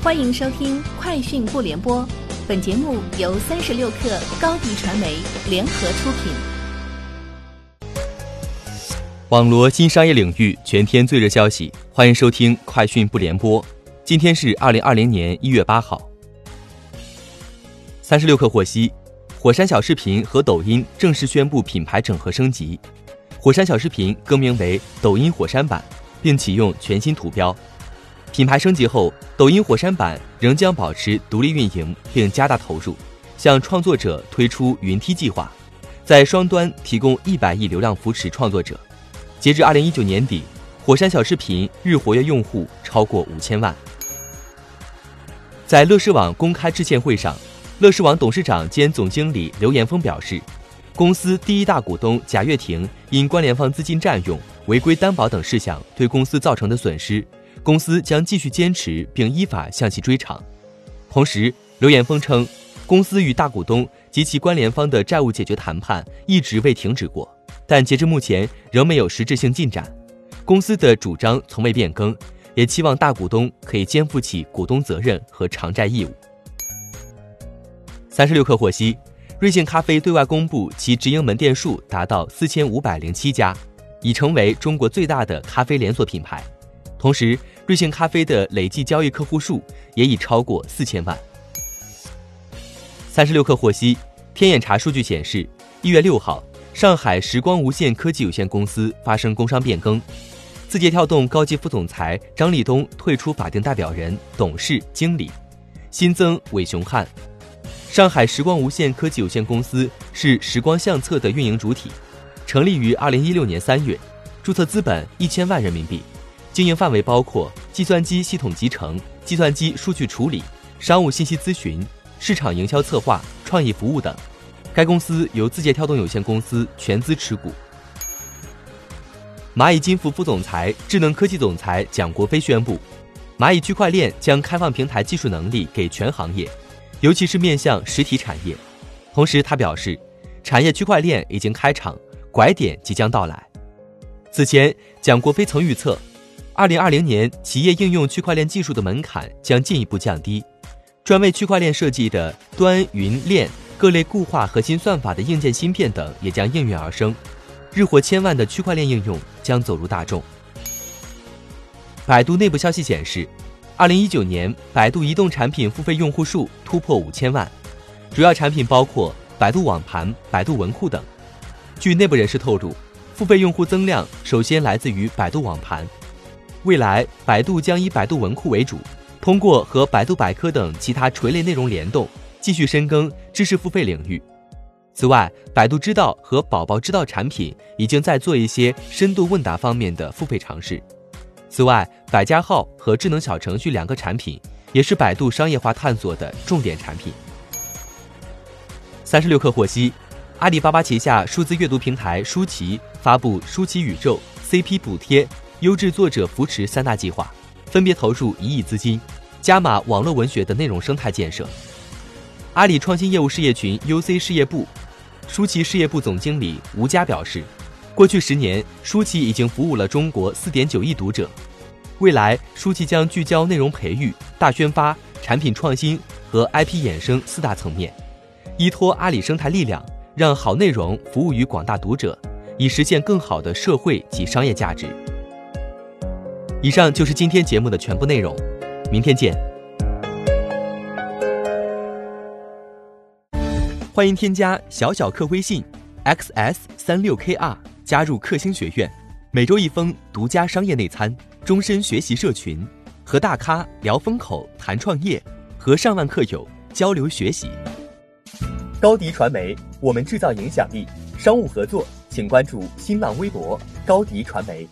欢迎收听《快讯不联播》，本节目由三十六克高低传媒联合出品。网罗新商业领域全天最热消息，欢迎收听《快讯不联播》。今天是二零二零年一月八号。三十六氪获悉，火山小视频和抖音正式宣布品牌整合升级，火山小视频更名为抖音火山版，并启用全新图标。品牌升级后，抖音火山版仍将保持独立运营，并加大投入，向创作者推出云梯计划，在双端提供一百亿流量扶持创作者。截至二零一九年底，火山小视频日活跃用户超过五千万。在乐视网公开致歉会上，乐视网董事长兼总经理刘延峰表示，公司第一大股东贾跃亭因关联方资金占用、违规担保等事项对公司造成的损失。公司将继续坚持并依法向其追偿。同时，刘延峰称，公司与大股东及其关联方的债务解决谈判一直未停止过，但截至目前仍没有实质性进展。公司的主张从未变更，也期望大股东可以肩负起股东责任和偿债义务。三十六氪获悉，瑞幸咖啡对外公布其直营门店数达到四千五百零七家，已成为中国最大的咖啡连锁品牌。同时，瑞幸咖啡的累计交易客户数也已超过四千万。三十六氪获悉，天眼查数据显示，一月六号，上海时光无限科技有限公司发生工商变更，字节跳动高级副总裁张立东退出法定代表人、董事、经理，新增韦雄汉。上海时光无限科技有限公司是时光相册的运营主体，成立于二零一六年三月，注册资本一千万人民币。经营范围包括计算机系统集成、计算机数据处理、商务信息咨询、市场营销策划、创意服务等。该公司由字节跳动有限公司全资持股。蚂蚁金服副总裁、智能科技总裁蒋国飞宣布，蚂蚁区块链将开放平台技术能力给全行业，尤其是面向实体产业。同时，他表示，产业区块链已经开场，拐点即将到来。此前，蒋国飞曾预测。二零二零年，企业应用区块链技术的门槛将进一步降低，专为区块链设计的端、云、链各类固化核心算法的硬件芯片等也将应运而生，日活千万的区块链应用将走入大众。百度内部消息显示，二零一九年百度移动产品付费用户数突破五千万，主要产品包括百度网盘、百度文库等。据内部人士透露，付费用户增量首先来自于百度网盘。未来，百度将以百度文库为主，通过和百度百科等其他垂类内容联动，继续深耕知识付费领域。此外，百度知道和宝宝知道产品已经在做一些深度问答方面的付费尝试。此外，百家号和智能小程序两个产品也是百度商业化探索的重点产品。三十六氪获悉，阿里巴巴旗下数字阅读平台书旗发布书旗宇宙 CP 补贴。优质作者扶持三大计划，分别投入一亿资金，加码网络文学的内容生态建设。阿里创新业务事业群 UC 事业部，舒淇事业部总经理吴佳表示，过去十年，舒淇已经服务了中国四点九亿读者。未来，舒淇将聚焦内容培育、大宣发、产品创新和 IP 衍生四大层面，依托阿里生态力量，让好内容服务于广大读者，以实现更好的社会及商业价值。以上就是今天节目的全部内容，明天见。欢迎添加小小客微信，xs 三六 kr，加入克星学院，每周一封独家商业内参，终身学习社群，和大咖聊风口、谈创业，和上万客友交流学习。高迪传媒，我们制造影响力。商务合作，请关注新浪微博高迪传媒。